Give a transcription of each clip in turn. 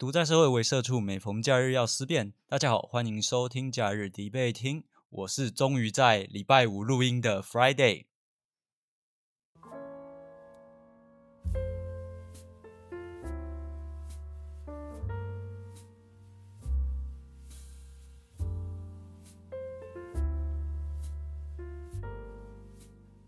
独在社会为社畜，每逢假日要思辨。大家好，欢迎收听假日迪贝听，我是终于在礼拜五录音的 Friday。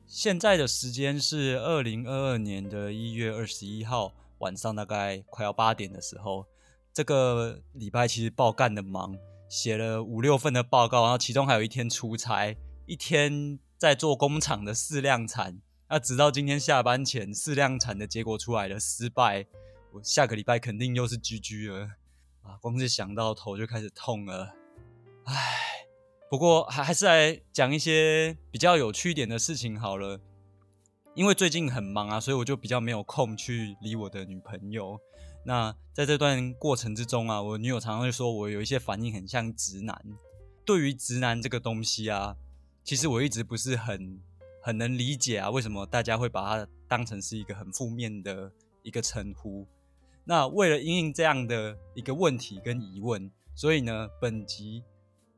现在的时间是二零二二年的一月二十一号晚上，大概快要八点的时候。这个礼拜其实爆干的忙，写了五六份的报告，然后其中还有一天出差，一天在做工厂的试量产。那直到今天下班前，试量产的结果出来了，失败。我下个礼拜肯定又是 GG 了啊！光是想到头就开始痛了。唉。不过还还是来讲一些比较有趣一点的事情好了，因为最近很忙啊，所以我就比较没有空去理我的女朋友。那在这段过程之中啊，我女友常常会说我有一些反应很像直男。对于直男这个东西啊，其实我一直不是很很能理解啊，为什么大家会把它当成是一个很负面的一个称呼？那为了应应这样的一个问题跟疑问，所以呢，本集。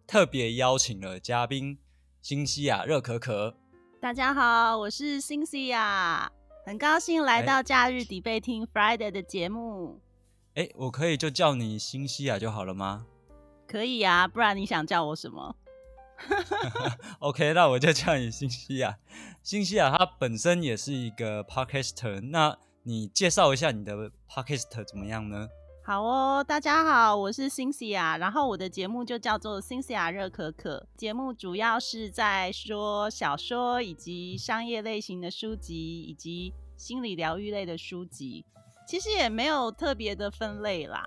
特别邀请了嘉宾新西亚热可可。大家好，我是新西亚，很高兴来到假日底贝听 Friday 的节目。哎，我可以就叫你新西亚就好了吗？可以啊，不然你想叫我什么？OK，那我就叫你新西亚。新西亚他本身也是一个 Podcaster，那你介绍一下你的 Podcaster 怎么样呢？好哦，大家好，我是 Cynthia，，然后我的节目就叫做 Cynthia 热可可。节目主要是在说小说以及商业类型的书籍，以及心理疗愈类的书籍，其实也没有特别的分类啦。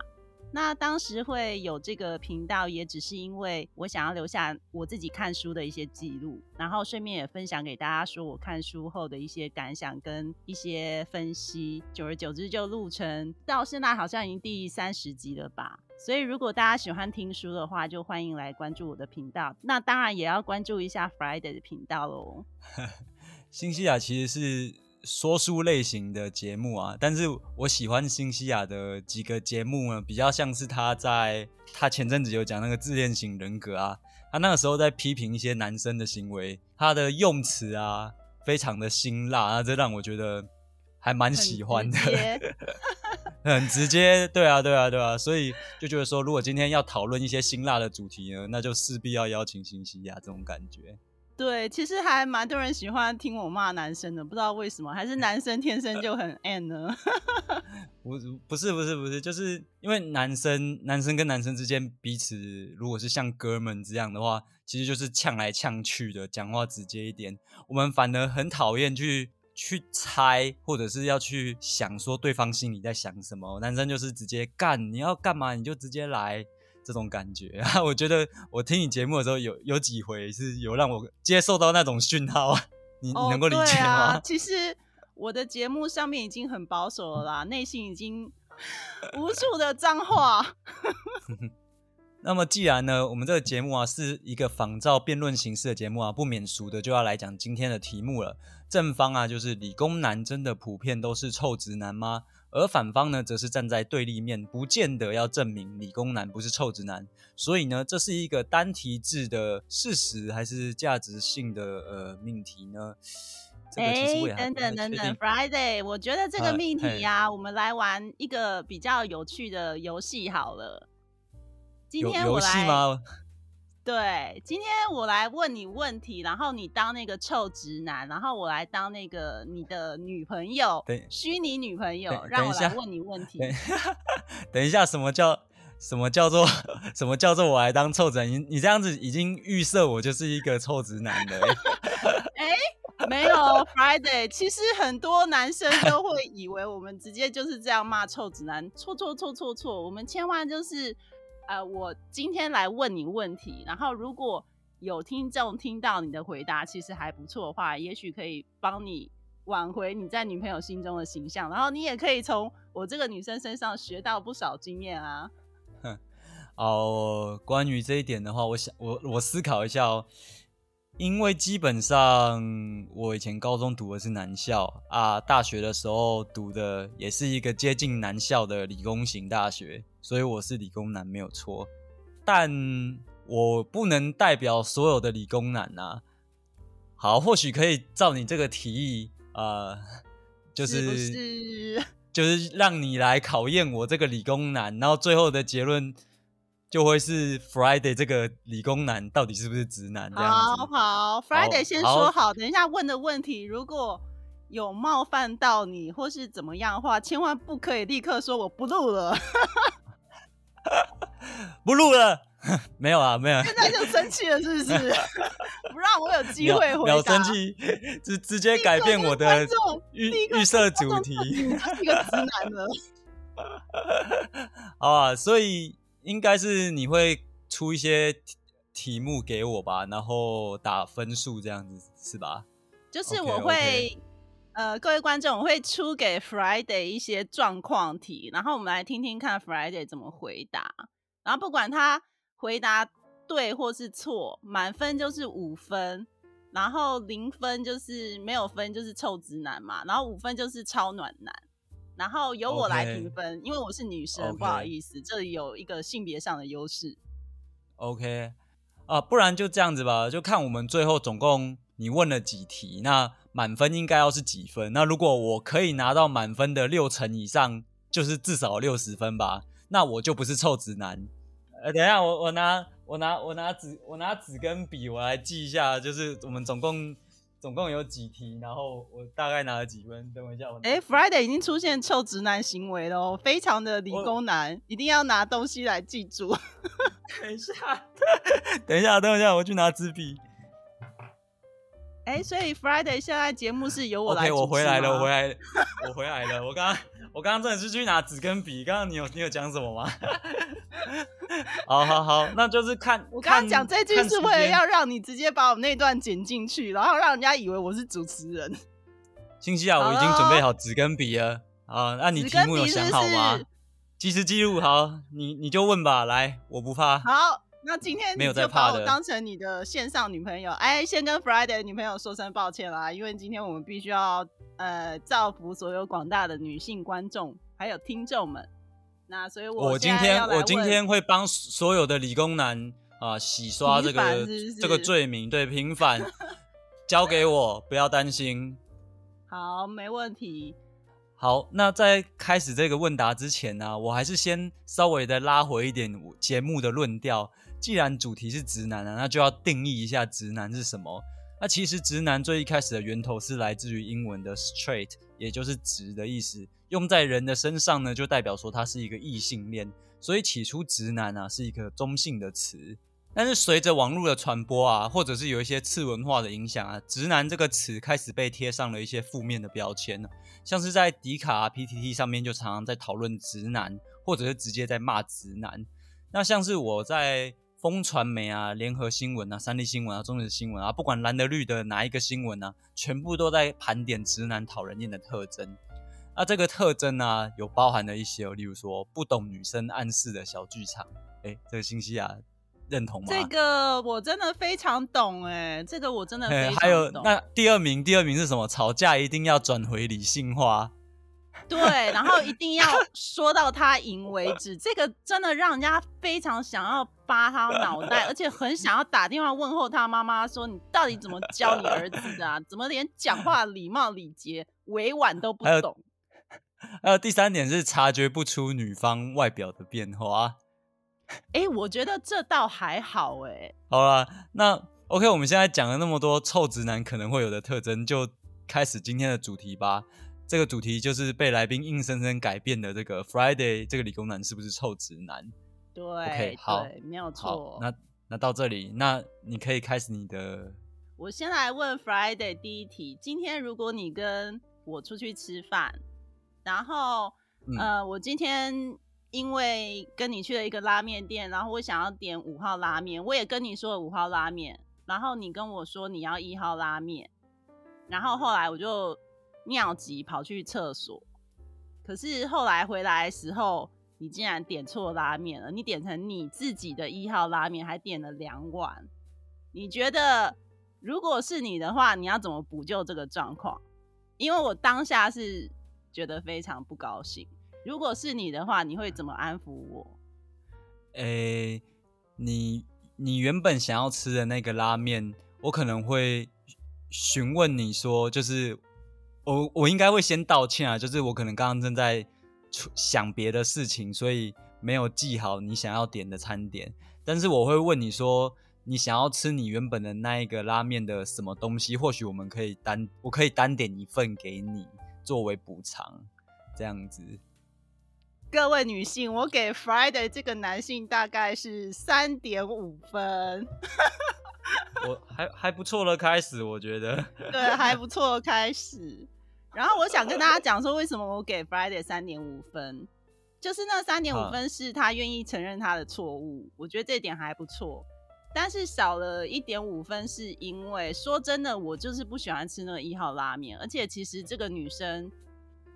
那当时会有这个频道，也只是因为我想要留下我自己看书的一些记录，然后顺便也分享给大家，说我看书后的一些感想跟一些分析。久而久之就录成到现在好像已经第三十集了吧。所以如果大家喜欢听书的话，就欢迎来关注我的频道。那当然也要关注一下 Friday 的频道喽。新西亚其实是。说书类型的节目啊，但是我喜欢新西亚的几个节目呢，比较像是他在他前阵子有讲那个自恋型人格啊，他那个时候在批评一些男生的行为，他的用词啊非常的辛辣啊，这让我觉得还蛮喜欢的，很直接，对啊，对啊，对啊，所以就觉得说，如果今天要讨论一些辛辣的主题呢，那就势必要邀请新西亚这种感觉。对，其实还蛮多人喜欢听我骂男生的，不知道为什么，还是男生天生就很 n 呢？不，不是，不是，不是，就是因为男生，男生跟男生之间彼此，如果是像哥们这样的话，其实就是呛来呛去的，讲话直接一点。我们反而很讨厌去去猜，或者是要去想说对方心里在想什么。男生就是直接干，你要干嘛你就直接来。这种感觉啊，我觉得我听你节目的时候，有有几回是有让我接受到那种讯号，你你能够理解吗？其实我的节目上面已经很保守了啦，内心已经无数的脏话。那么既然呢，我们这个节目啊是一个仿照辩论形式的节目啊，不免俗的就要来讲今天的题目了。正方啊，就是理工男真的普遍都是臭直男吗？而反方呢，则是站在对立面，不见得要证明理工男不是臭直男。所以呢，这是一个单题制的事实，还是价值性的呃命题呢？哎，等等等等，Friday，我觉得这个命题呀，我们来玩一个比较有趣的游戏好了。今天我来。对，今天我来问你问题，然后你当那个臭直男，然后我来当那个你的女朋友，虚拟女朋友，让我来问你问题。等一下，什么叫什么叫做什么叫做我来当臭直男？你你这样子已经预设我就是一个臭直男的。哎，没有，Friday，其实很多男生都会以为我们直接就是这样骂臭直男，错错错错错，我们千万就是。呃，我今天来问你问题，然后如果有听众听到你的回答其实还不错的话，也许可以帮你挽回你在女朋友心中的形象，然后你也可以从我这个女生身上学到不少经验啊。哦，关于这一点的话，我想我我思考一下哦。因为基本上我以前高中读的是男校啊，大学的时候读的也是一个接近男校的理工型大学，所以我是理工男没有错。但我不能代表所有的理工男呐。好，或许可以照你这个提议，呃，就是 就是让你来考验我这个理工男，然后最后的结论。就会是 Friday 这个理工男到底是不是直男？好好，Friday 先说好，等一下问的问题如果有冒犯到你或是怎么样的话，千万不可以立刻说我不录了，不录了，没有啊，没有，现在就生气了是不是？不让我有机会回答，生气，直直接改变我的预预设主题，是一个直男了。好啊，所以。应该是你会出一些题目给我吧，然后打分数这样子是吧？就是我会，呃，各位观众，我会出给 Friday 一些状况题，然后我们来听听看 Friday 怎么回答。然后不管他回答对或是错，满分就是五分，然后零分就是没有分，就是臭直男嘛。然后五分就是超暖男。然后由我来评分，因为我是女生，不好意思，这里有一个性别上的优势。OK，啊，不然就这样子吧，就看我们最后总共你问了几题，那满分应该要是几分？那如果我可以拿到满分的六成以上，就是至少六十分吧，那我就不是臭直男。呃，等一下，我我拿我拿我拿纸我拿纸跟笔，我来记一下，就是我们总共。总共有几题，然后我大概拿了几分？等我一下，我哎，Friday 已经出现臭直男行为了哦，非常的理工男，一定要拿东西来记住。等一下，等一下，等一下，我去拿纸笔。哎，所以 Friday 现在节目是由我来。OK，我回来了，我回来，我回来了。我刚刚，我刚刚真的是去拿纸跟笔。刚刚你有，你有讲什么吗？好好好，那就是看。我刚刚讲这句是为了要让你直接把我那段剪进去，然后让人家以为我是主持人。信息啊，我已经准备好纸跟笔了。啊，那你题目有想好吗？计时记录好，你你就问吧，来，我不怕。好。那今天你就把我当成你的线上女朋友，哎，先跟 Friday 女朋友说声抱歉啦，因为今天我们必须要呃造福所有广大的女性观众还有听众们。那所以，我今天我今天会帮所有的理工男啊洗 刷这个这个罪名，对，平反，交给我，不要担心。好，没问题。好，那在开始这个问答之前呢，我还是先稍微的拉回一点节目的论调。既然主题是直男啊，那就要定义一下直男是什么。那其实直男最一开始的源头是来自于英文的 straight，也就是直的意思，用在人的身上呢，就代表说他是一个异性恋。所以起初直男啊是一个中性的词，但是随着网络的传播啊，或者是有一些次文化的影响啊，直男这个词开始被贴上了一些负面的标签呢，像是在迪卡啊 PTT 上面就常常在讨论直男，或者是直接在骂直男。那像是我在。风传媒啊，联合新闻啊，三立新闻啊，中日新闻啊，不管蓝的绿的哪一个新闻啊，全部都在盘点直男讨人厌的特征。那这个特征呢，有包含了一些，例如说不懂女生暗示的小剧场。哎，这个信息啊，认同吗？这个我真的非常懂哎，这个我真的非常懂。还有那第二名，第二名是什么？吵架一定要转回理性化。对，然后一定要 说到他赢为止，这个真的让人家非常想要扒他脑袋，而且很想要打电话问候他妈妈，说你到底怎么教你儿子的？怎么连讲话礼貌礼节委婉都不懂？还有第三点是察觉不出女方外表的变化。哎，我觉得这倒还好哎。好了，那 OK，我们现在讲了那么多臭直男可能会有的特征，就开始今天的主题吧。这个主题就是被来宾硬生生改变的。这个 Friday 这个理工男是不是臭直男？对，OK，好，没有错。那那到这里，那你可以开始你的。我先来问 Friday 第一题：今天如果你跟我出去吃饭，然后呃，我今天因为跟你去了一个拉面店，然后我想要点五号拉面，我也跟你说了五号拉面，然后你跟我说你要一号拉面，然后后来我就。尿急跑去厕所，可是后来回来的时候，你竟然点错拉面了。你点成你自己的一号拉面，还点了两碗。你觉得如果是你的话，你要怎么补救这个状况？因为我当下是觉得非常不高兴。如果是你的话，你会怎么安抚我？诶，你你原本想要吃的那个拉面，我可能会询问你说，就是我我应该会先道歉啊，就是我可能刚刚正在想别的事情，所以没有记好你想要点的餐点。但是我会问你说，你想要吃你原本的那一个拉面的什么东西？或许我们可以单，我可以单点一份给你作为补偿，这样子。各位女性，我给 Friday 这个男性大概是三点五分，我还还不错的开始，我觉得对还不错的开始。然后我想跟大家讲说，为什么我给 Friday 三点五分，就是那三点五分是他愿意承认他的错误，我觉得这点还不错。但是少了一点五分，是因为说真的，我就是不喜欢吃那个一号拉面，而且其实这个女生，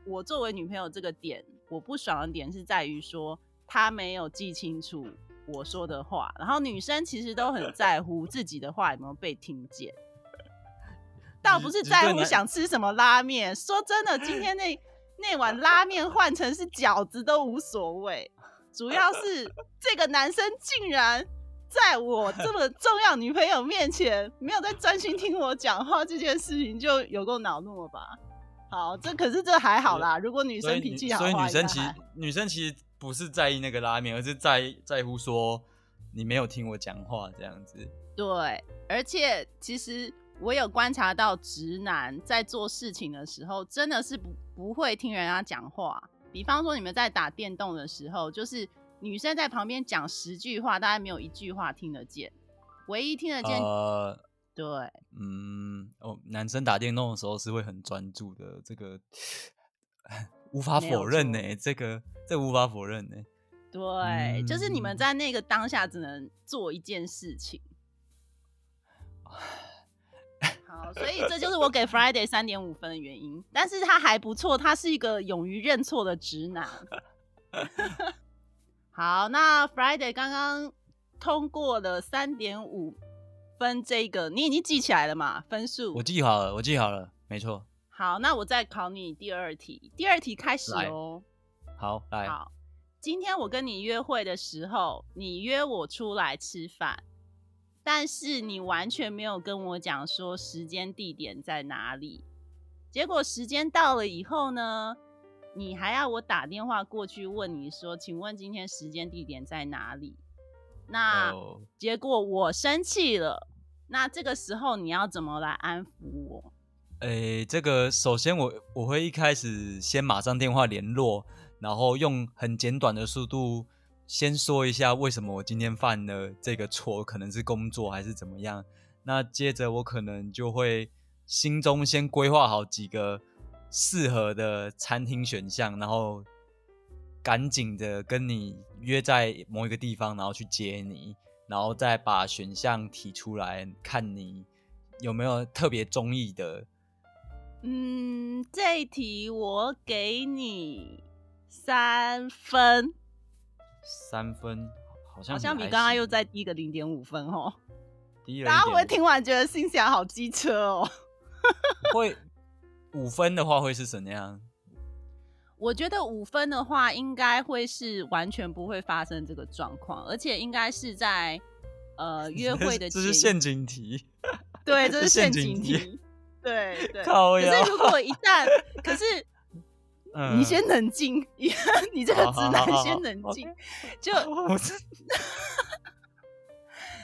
我作为女朋友这个点。我不爽的点是在于说，她没有记清楚我说的话，然后女生其实都很在乎自己的话有没有被听见，倒不是在乎想吃什么拉面。说真的，今天那那碗拉面换成是饺子都无所谓，主要是 这个男生竟然在我这么重要女朋友面前没有在专心听我讲话，这件事情就有够恼怒了吧。好，这可是这还好啦。如果女生脾气好，所以女生其实女生其实不是在意那个拉面，而是在在乎说你没有听我讲话这样子。对，而且其实我有观察到直男在做事情的时候，真的是不不会听人家讲话。比方说你们在打电动的时候，就是女生在旁边讲十句话，大概没有一句话听得见，唯一听得见。呃对，嗯，哦，男生打电动的时候是会很专注的，这个 无法否认呢，这个这无法否认呢。对，就是你们在那个当下只能做一件事情。好，所以这就是我给 Friday 三点五分的原因，但是他还不错，他是一个勇于认错的直男。好，那 Friday 刚刚通过了三点五。分这个，你已经记起来了嘛？分数我记好了，我记好了，没错。好，那我再考你第二题。第二题开始哦。好，来。好，今天我跟你约会的时候，你约我出来吃饭，但是你完全没有跟我讲说时间地点在哪里。结果时间到了以后呢，你还要我打电话过去问你说，请问今天时间地点在哪里？那结果我生气了。那这个时候你要怎么来安抚我？诶，这个首先我我会一开始先马上电话联络，然后用很简短的速度先说一下为什么我今天犯了这个错，可能是工作还是怎么样。那接着我可能就会心中先规划好几个适合的餐厅选项，然后赶紧的跟你约在某一个地方，然后去接你。然后再把选项提出来，看你有没有特别中意的。嗯，这一题我给你三分。三分，好像好像比刚刚又再低个零点五分哦。低了 大家会不会听完觉得新西兰好机车哦？会五分的话会是怎样？我觉得五分的话，应该会是完全不会发生这个状况，而且应该是在呃 约会的。这是陷阱题。对，这是陷阱题。对对。可是如果一旦，可是你先冷静，你这个直男先冷静，就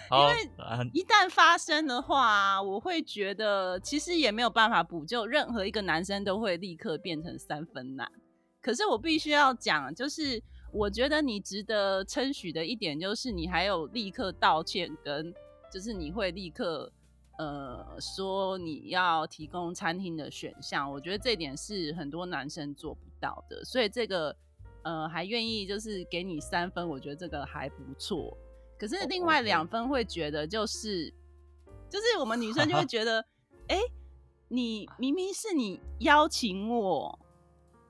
因为一旦发生的话，我会觉得其实也没有办法补救，任何一个男生都会立刻变成三分男。可是我必须要讲，就是我觉得你值得称许的一点，就是你还有立刻道歉，跟就是你会立刻呃说你要提供餐厅的选项。我觉得这点是很多男生做不到的，所以这个呃还愿意就是给你三分，我觉得这个还不错。可是另外两分会觉得就是就是我们女生就会觉得，哎，你明明是你邀请我。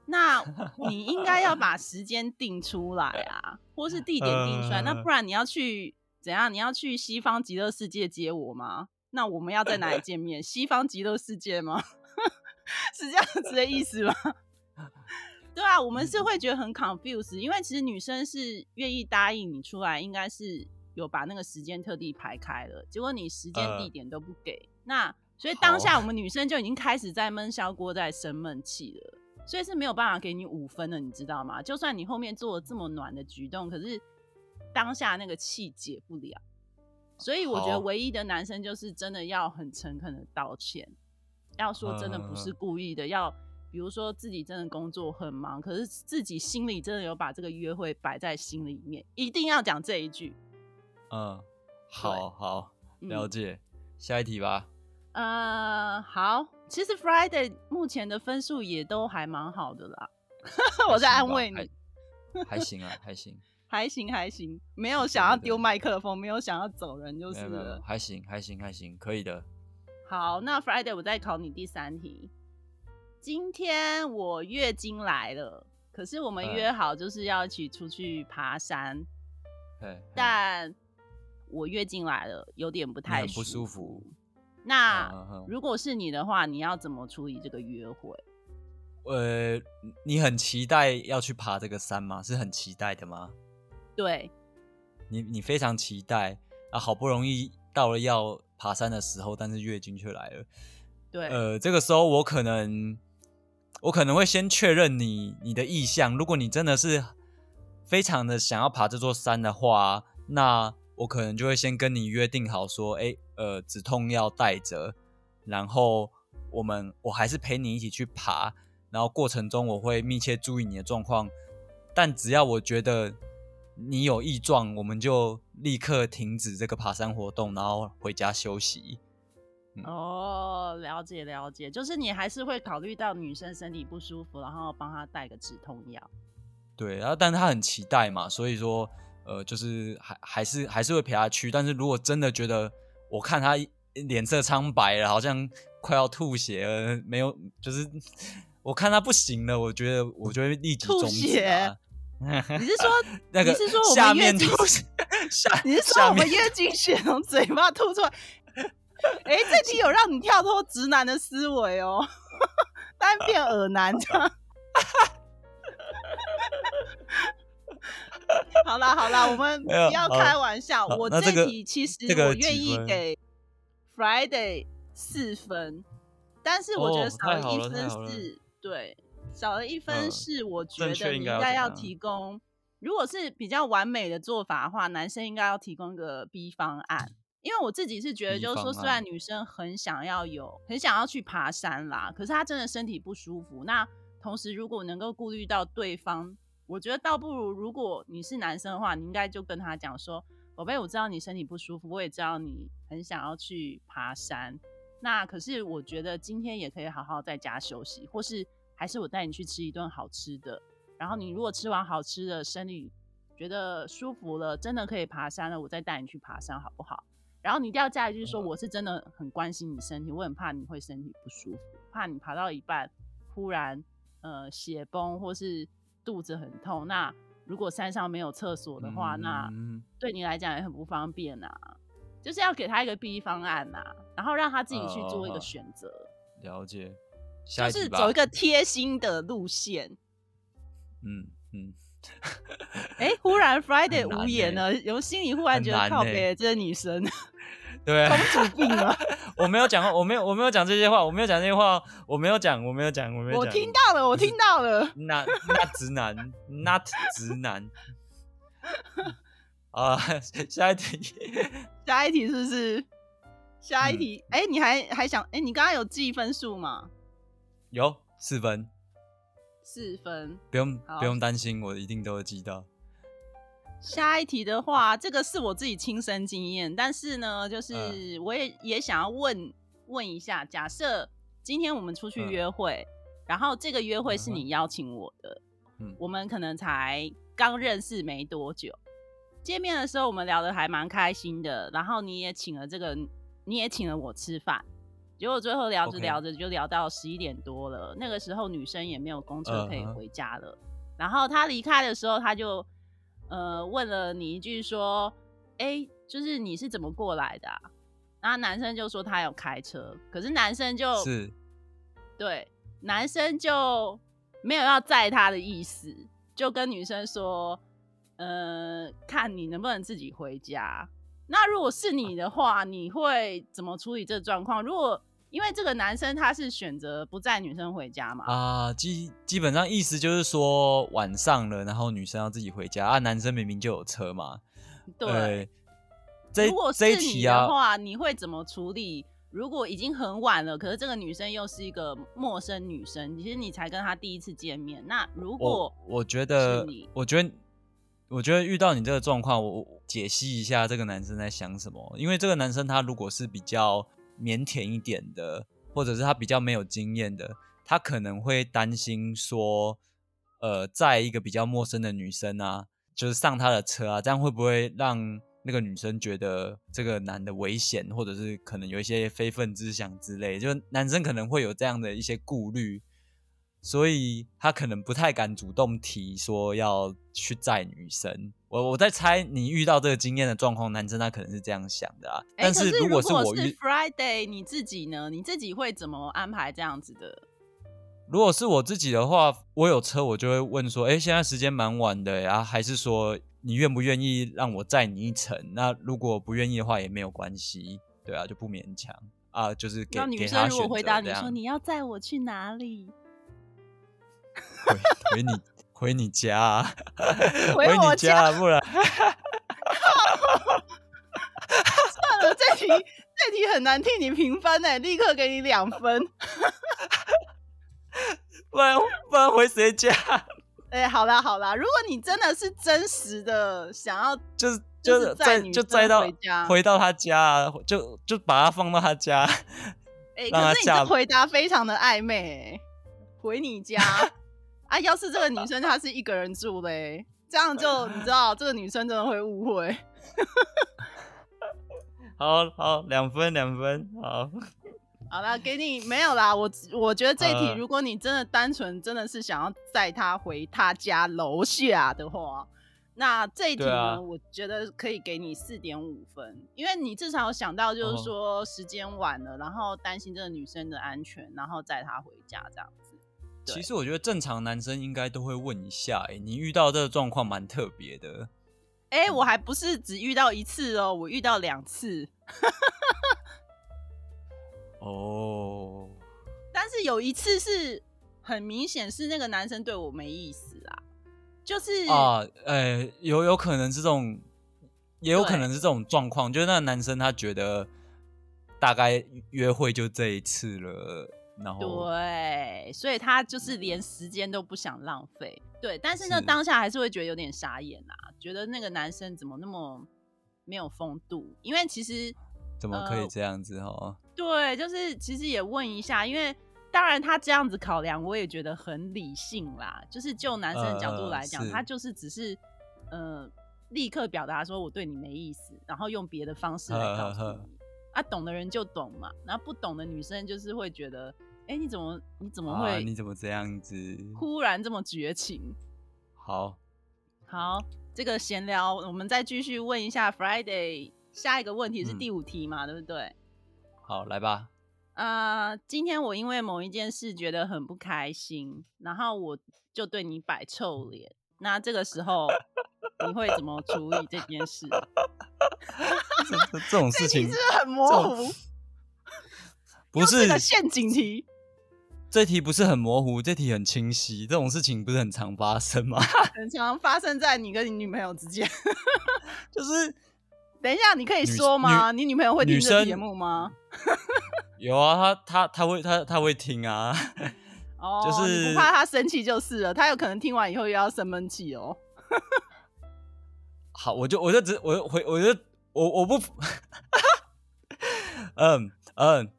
那你应该要把时间定出来啊，或是地点定出来。那不然你要去怎样？你要去西方极乐世界接我吗？那我们要在哪里见面？西方极乐世界吗？是这样子的意思吗？对啊，我们是会觉得很 confused，因为其实女生是愿意答应你出来，应该是有把那个时间特地排开了，结果你时间地点都不给，那所以当下我们女生就已经开始在闷烧锅，在生闷气了，所以是没有办法给你五分的，你知道吗？就算你后面做了这么暖的举动，可是当下那个气解不了，所以我觉得唯一的男生就是真的要很诚恳的道歉，要说真的不是故意的，要。比如说自己真的工作很忙，可是自己心里真的有把这个约会摆在心里面，一定要讲这一句。嗯，好好了解，下一题吧。呃，好，其实 Friday 目前的分数也都还蛮好的啦。我在安慰你，还行啊，还行，还行，还行，没有想要丢麦克风，没有想要走人，就是了。还行，还行，还行，可以的。好，那 Friday 我再考你第三题。今天我月经来了，可是我们约好就是要一起出去爬山。但我月经来了，有点不太不舒服。那如果是你的话，你要怎么处理这个约会？呃，你很期待要去爬这个山吗？是很期待的吗？对，你你非常期待啊！好不容易到了要爬山的时候，但是月经却来了。对，呃，这个时候我可能。我可能会先确认你你的意向，如果你真的是非常的想要爬这座山的话，那我可能就会先跟你约定好说，哎，呃，止痛药带着，然后我们我还是陪你一起去爬，然后过程中我会密切注意你的状况，但只要我觉得你有异状，我们就立刻停止这个爬山活动，然后回家休息。哦，了解了解，就是你还是会考虑到女生身体不舒服，然后帮她带个止痛药。对，然后但是她很期待嘛，所以说，呃，就是还还是还是会陪她去。但是如果真的觉得我看她脸色苍白了，好像 快要吐血了，没有，就是 我看她不行了，我觉得我就会立即终止。你是说 那个？你是说我们月经？下你是说我们月经血从嘴巴吐出来？哎，这题有让你跳脱直男的思维哦，单变耳男这样。好啦好啦，我们不要开玩笑。我这题其实我愿意给 Friday 四分，但是我觉得少了一分是对，少了一分是我觉得你应该要提供，如果是比较完美的做法的话，男生应该要提供个 B 方案。因为我自己是觉得，就是说，虽然女生很想要有，很想要去爬山啦，可是她真的身体不舒服。那同时，如果能够顾虑到对方，我觉得倒不如，如果你是男生的话，你应该就跟他讲说：“宝贝，我知道你身体不舒服，我也知道你很想要去爬山。那可是我觉得今天也可以好好在家休息，或是还是我带你去吃一顿好吃的。然后你如果吃完好吃的，身体觉得舒服了，真的可以爬山了，我再带你去爬山，好不好？”然后你一定要加一句说，我是真的很关心你身体，我很怕你会身体不舒服，怕你爬到一半忽然呃血崩或是肚子很痛。那如果山上没有厕所的话，那对你来讲也很不方便呐。就是要给他一个 B 方案呐，然后让他自己去做一个选择。了解，就是走一个贴心的路线。嗯嗯。哎，忽然 Friday 无言了，有心里忽然觉得靠北，这些女生。对，公主病了。我没有讲，我没有，我没有讲这些话，我没有讲这些话，我没有讲，我没有讲，我没有。我听到了，我听到了。那那直男，not 直男。啊，下一题，下一题是不是？下一题，哎，你还还想？哎，你刚刚有记分数吗？有四分。四分。不用不用担心，我一定都会记到。下一题的话，这个是我自己亲身经验，但是呢，就是我也也想要问问一下，假设今天我们出去约会，然后这个约会是你邀请我的，嗯，我们可能才刚认识没多久，见面的时候我们聊得还蛮开心的，然后你也请了这个，你也请了我吃饭，结果最后聊着聊着就聊到十一点多了，那个时候女生也没有公车可以回家了，然后他离开的时候，他就。呃，问了你一句说，哎，就是你是怎么过来的？然后男生就说他有开车，可是男生就是对男生就没有要载他的意思，就跟女生说，呃，看你能不能自己回家。那如果是你的话，你会怎么处理这状况？如果因为这个男生他是选择不载女生回家嘛？啊，基基本上意思就是说晚上了，然后女生要自己回家啊，男生明明就有车嘛。对，这如果是你的，话，你会怎么处理？如果已经很晚了，可是这个女生又是一个陌生女生，其实你才跟她第一次见面。那如果我我觉得，我觉得，我觉得遇到你这个状况，我解析一下这个男生在想什么。因为这个男生他如果是比较腼腆一点的，或者是他比较没有经验的，他可能会担心说，呃，在一个比较陌生的女生啊，就是上他的车啊，这样会不会让那个女生觉得这个男的危险，或者是可能有一些非分之想之类，就男生可能会有这样的一些顾虑。所以他可能不太敢主动提说要去载女生。我我在猜，你遇到这个经验的状况，男生他可能是这样想的啊。哎、但是如果是我遇，Friday，你自己呢？你自己会怎么安排这样子的？如果是我自己的话，我有车，我就会问说，哎、现在时间蛮晚的呀，还是说你愿不愿意让我载你一程？那如果不愿意的话也没有关系，对啊，就不勉强啊，就是给那女生如果回答你说你要载我去哪里？回回你回你家、啊，回我你家啊，不然算了，这题这题很难替你评分哎，立刻给你两分。不然不然回谁家？哎、好啦好啦，如果你真的是真实的想要，就是就是是载载女生就载到回到他家啊，就就把他放到他家。哎、可是你这回答非常的暧昧、哎，回你家啊？要是这个女生 她是一个人住嘞，这样就你知道，这个女生真的会误会。好好，两分两分，好。好啦，给你没有啦。我我觉得这一题，呃如果你真的单纯真的是想要载她回他家楼下的话，那这一题呢，啊我觉得可以给你四点五分，因为你至少有想到就是哦说时间晚了，然后担心这个女生的安全，然后载她回家这样子。对。其实我觉得正常男生应该都会问一下、欸，你遇到这个状况蛮特别的。哎、我还不是只遇到一次哦，我遇到两次，哦，但是有一次是很明显是那个男生对我没意思啊，就是啊，呃、有有可能是这种，也有可能是这种状况，就是那个男生他觉得大概约会就这一次了，然后对，所以他就是连时间都不想浪费。对，但是呢，是当下还是会觉得有点傻眼啊，觉得那个男生怎么那么没有风度？因为其实怎么可以呃这样子哦？对，就是其实也问一下，因为当然他这样子考量，我也觉得很理性啦。就是就男生的角度呃来讲，是他就是只是呃立刻表达说我对你没意思，然后用别的方式来告诉你。啊，懂的人就懂嘛，然后不懂的女生就是会觉得，哎、你怎么你怎么啊，会你怎么这样子？忽然这么绝情？好，好，这个闲聊我们再继续问一下 Friday，下一个问题是嗯第五题嘛，对不对？好，来吧。啊、今天我因为某一件事觉得很不开心，然后我就对你摆臭脸。那这个时候 你会怎么处理这件事？这种事情是很模糊？不是陷阱题。这题不是很模糊，这题很清晰。这种事情不是很常发生吗？很常发生在你跟你女朋友之间。就是等一下，你可以说吗？你女朋友会听女这节目吗？有啊，他他他会他他会听啊。哦，就是不怕她生气就是了，她有可能听完以后又要生闷气哦。好，我就我就只我就回我就我我不，嗯嗯，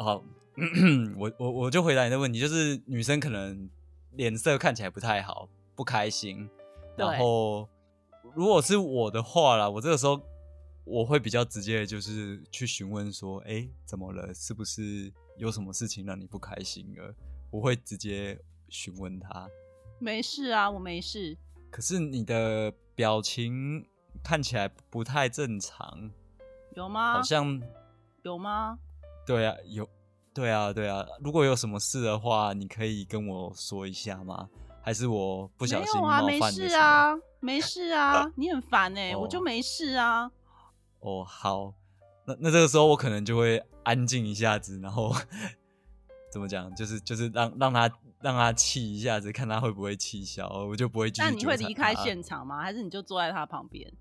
好，我我我就回答你的问题，就是女生可能脸色看起来不太好，不开心，然后如果是我的话啦，我这个时候我会比较直接的，就是去询问说，哎、怎么了？是不是有什么事情让你不开心了？我会直接询问他。没事啊，我没事。可是你的表情看起来不太正常，有吗？好像有有吗？对啊，有，对啊，对啊。如果有什么事的话，你可以跟我说一下吗？还是我不小心冒啊，没事啊，没事啊，你很烦哎，我就没事啊。哦，好，那那这个时候我可能就会安静一下子，然后 怎么讲，就是就是让让他让他气一下子，看他会不会气消，我就不会继续。那你会离开现场吗？还是你就坐在他旁边？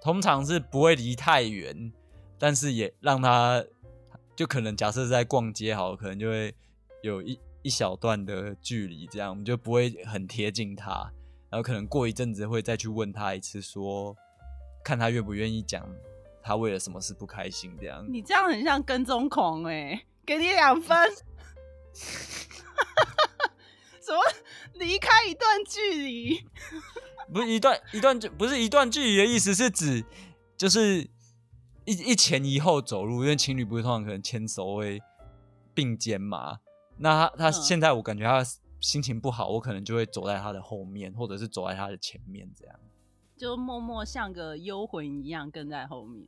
通常是不会离太远，但是也让他就可能假设在逛街好，可能就会有一一小段的距离，这样我们就不会很贴近他，然后可能过一阵子会再去问他一次，说看他愿不愿意讲他为了什么事不开心这样。你这样很像跟踪狂哎，给你两分。什么离开一段距离？不是一段一段距，不是一段距离的意思，是指就是一一前一后走路，因为情侣不是通常可能牵手会并肩嘛。那他他现在我感觉他心情不好，我可能就会走在他的后面，或者是走在他的前面，这样就默默像个幽魂一样跟在后面。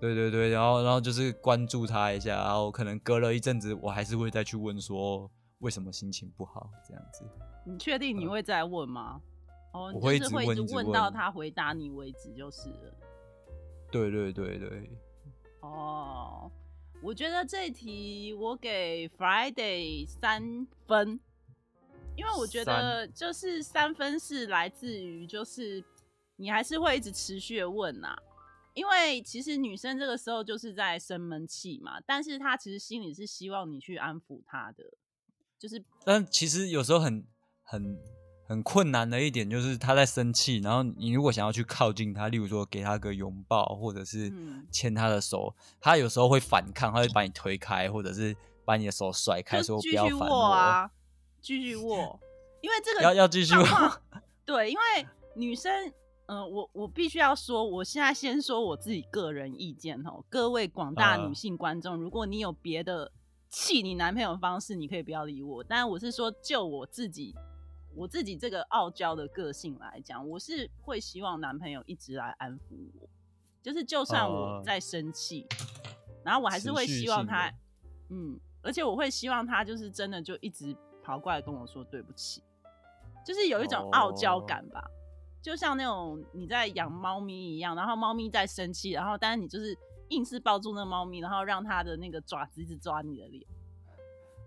对对对，然后然后就是关注他一下，然后可能隔了一阵子，我还是会再去问说为什么心情不好这样子。你确定你会再问吗？哦，我会一直问，问到他回答你为止就是了。对对对对。哦，我觉得这题我给 Friday 三分，因为我觉得就是三分是来自于就是你还是会一直持续的问呐，因为其实女生这个时候就是在生闷气嘛，但是她其实心里是希望你去安抚她的，就是，但其实有时候很很。很困难的一点就是他在生气，然后你如果想要去靠近他，例如说给他个拥抱，或者是牵他的手，他有时候会反抗，他会把你推开，或者是把你的手甩开，说不要烦我啊，继续握，因为这个要要继续握。对，因为女生，嗯，我我必须要说，我现在先说我自己个人意见哦，各位广大女性观众，如果你有别的气你男朋友的方式，你可以不要理我，但我是说就我自己。我自己这个傲娇的个性来讲，我是会希望男朋友一直来安抚我，就是就算我在生气，然后我还是会希望他，嗯，而且我会希望他就是真的就一直跑过来跟我说对不起，就是有一种傲娇感吧，就像那种你在养猫咪一样，然后猫咪在生气，然后但是你就是硬是抱住那猫咪，然后让它的那个爪子一直抓你的脸。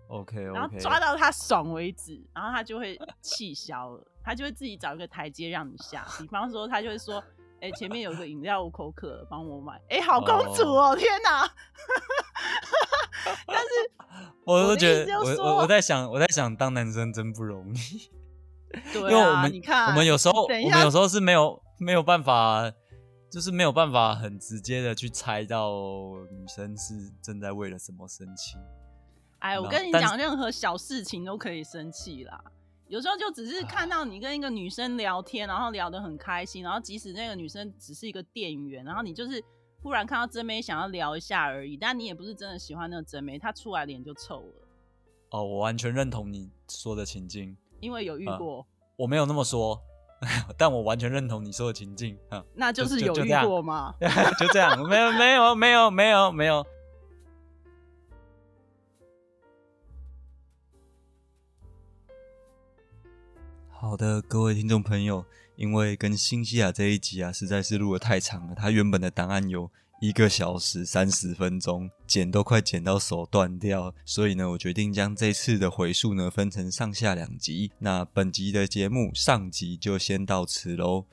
OK，然后抓到他爽为止，然后他就会 气消了，他就会自己找一个台阶让你下。比方说，他就会说：“哎，前面有个饮料，我口渴，帮我买。”哎，好公主哦，天哪！但是，我都觉得，我我我在想，我在想，当男生真不容易。对，因为我们你看，我们有时候，我们有时候是没有没有办法，就是没有办法很直接的去猜到女生是正在为了什么生气。哎，我跟你讲，任何小事情都可以生气啦。有时候就只是看到你跟一个女生聊天，然后聊得很开心，然后即使那个女生只是一个店员，然后你就是忽然看到真梅想要聊一下而已，但你也不是真的喜欢那个真梅，她出来脸就臭了。哦，我完全认同你说的情境，因为有遇过。我没有那么说，但我完全认同你说的情境。嗯，那就是有遇过吗？就这样，没有，没有，没有，没有，没有。好的，各位听众朋友，因为跟新西亚这一集啊，实在是录的太长了，它原本的档案有一个小时三十分钟，剪都快剪到手断掉，所以呢，我决定将这次的回溯呢分成上下两集。那本集的节目上集就先到此喽。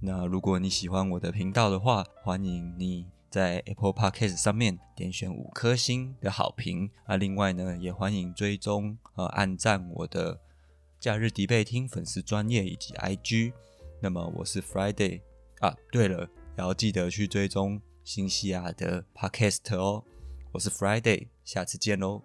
那如果你喜欢我的频道的话，欢迎你在 Apple Podcast 上面点选五颗星的好评啊。另外呢，也欢迎追踪和按赞我的。假日迪贝听粉丝专业以及 IG，那么我是 Friday 啊，对了，也要记得去追踪新西亚的 Podcast 哦，我是 Friday，下次见喽。